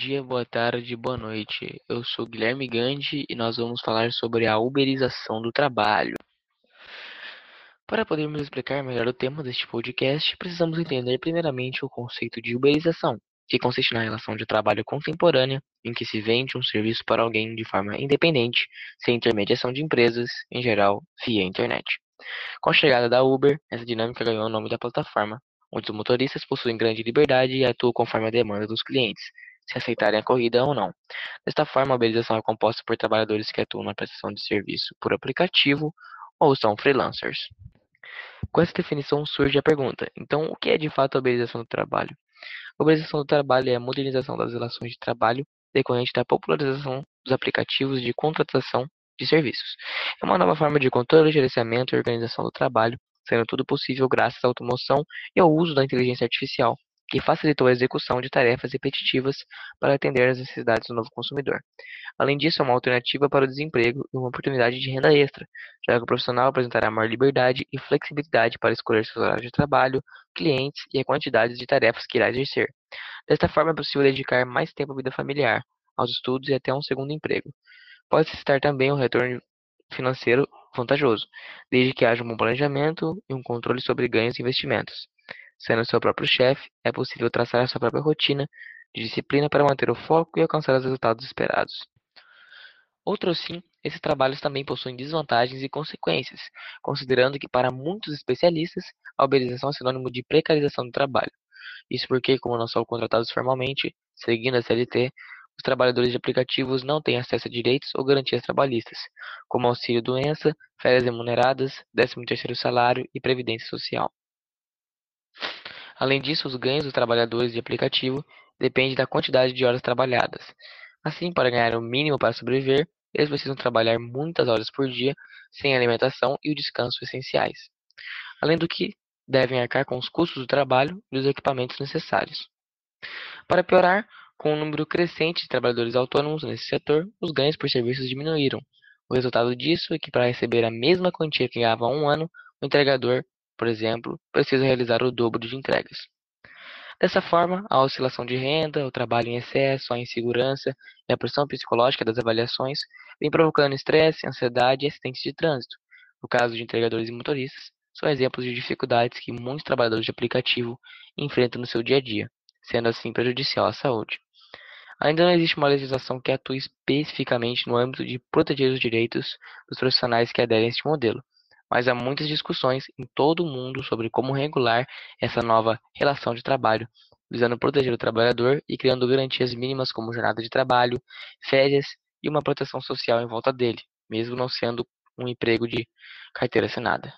dia, boa tarde, boa noite. Eu sou Guilherme Gandhi e nós vamos falar sobre a uberização do trabalho. Para podermos explicar melhor o tema deste podcast, precisamos entender primeiramente o conceito de uberização, que consiste na relação de trabalho contemporânea em que se vende um serviço para alguém de forma independente, sem intermediação de empresas, em geral, via internet. Com a chegada da Uber, essa dinâmica ganhou o nome da plataforma, onde os motoristas possuem grande liberdade e atuam conforme a demanda dos clientes, se aceitarem a corrida ou não. Desta forma, a uberização é composta por trabalhadores que atuam na prestação de serviço por aplicativo ou são freelancers. Com essa definição surge a pergunta: então, o que é de fato a uberização do trabalho? A uberização do trabalho é a modernização das relações de trabalho decorrente da popularização dos aplicativos de contratação de serviços. É uma nova forma de controle, gerenciamento e organização do trabalho, sendo tudo possível graças à automoção e ao uso da inteligência artificial, que facilitou a execução de tarefas repetitivas para atender às necessidades do novo consumidor. Além disso, é uma alternativa para o desemprego e uma oportunidade de renda extra, já que o profissional apresentará maior liberdade e flexibilidade para escolher seus horários de trabalho, clientes e a quantidade de tarefas que irá exercer. Desta forma, é possível dedicar mais tempo à vida familiar, aos estudos e até um segundo emprego. Pode-se citar também um retorno financeiro vantajoso, desde que haja um bom planejamento e um controle sobre ganhos e investimentos. Sendo seu próprio chefe, é possível traçar sua própria rotina de disciplina para manter o foco e alcançar os resultados esperados. Outro sim, esses trabalhos também possuem desvantagens e consequências, considerando que para muitos especialistas, a uberização é sinônimo de precarização do trabalho. Isso porque, como não são contratados formalmente, seguindo a CLT, os trabalhadores de aplicativos não têm acesso a direitos ou garantias trabalhistas, como auxílio-doença, férias remuneradas, 13º salário e previdência social. Além disso, os ganhos dos trabalhadores de aplicativo dependem da quantidade de horas trabalhadas. Assim, para ganhar o mínimo para sobreviver, eles precisam trabalhar muitas horas por dia, sem alimentação e o descanso essenciais. Além do que, devem arcar com os custos do trabalho e dos equipamentos necessários. Para piorar, com o um número crescente de trabalhadores autônomos nesse setor, os ganhos por serviços diminuíram. O resultado disso é que, para receber a mesma quantia que ganhava há um ano, o entregador por exemplo, precisa realizar o dobro de entregas. Dessa forma, a oscilação de renda, o trabalho em excesso, a insegurança e a pressão psicológica das avaliações vem provocando estresse, ansiedade e acidentes de trânsito. No caso de entregadores e motoristas, são exemplos de dificuldades que muitos trabalhadores de aplicativo enfrentam no seu dia a dia, sendo assim prejudicial à saúde. Ainda não existe uma legislação que atue especificamente no âmbito de proteger os direitos dos profissionais que aderem a este modelo, mas há muitas discussões em todo o mundo sobre como regular essa nova relação de trabalho, visando proteger o trabalhador e criando garantias mínimas como jornada de trabalho, férias e uma proteção social em volta dele, mesmo não sendo um emprego de carteira assinada.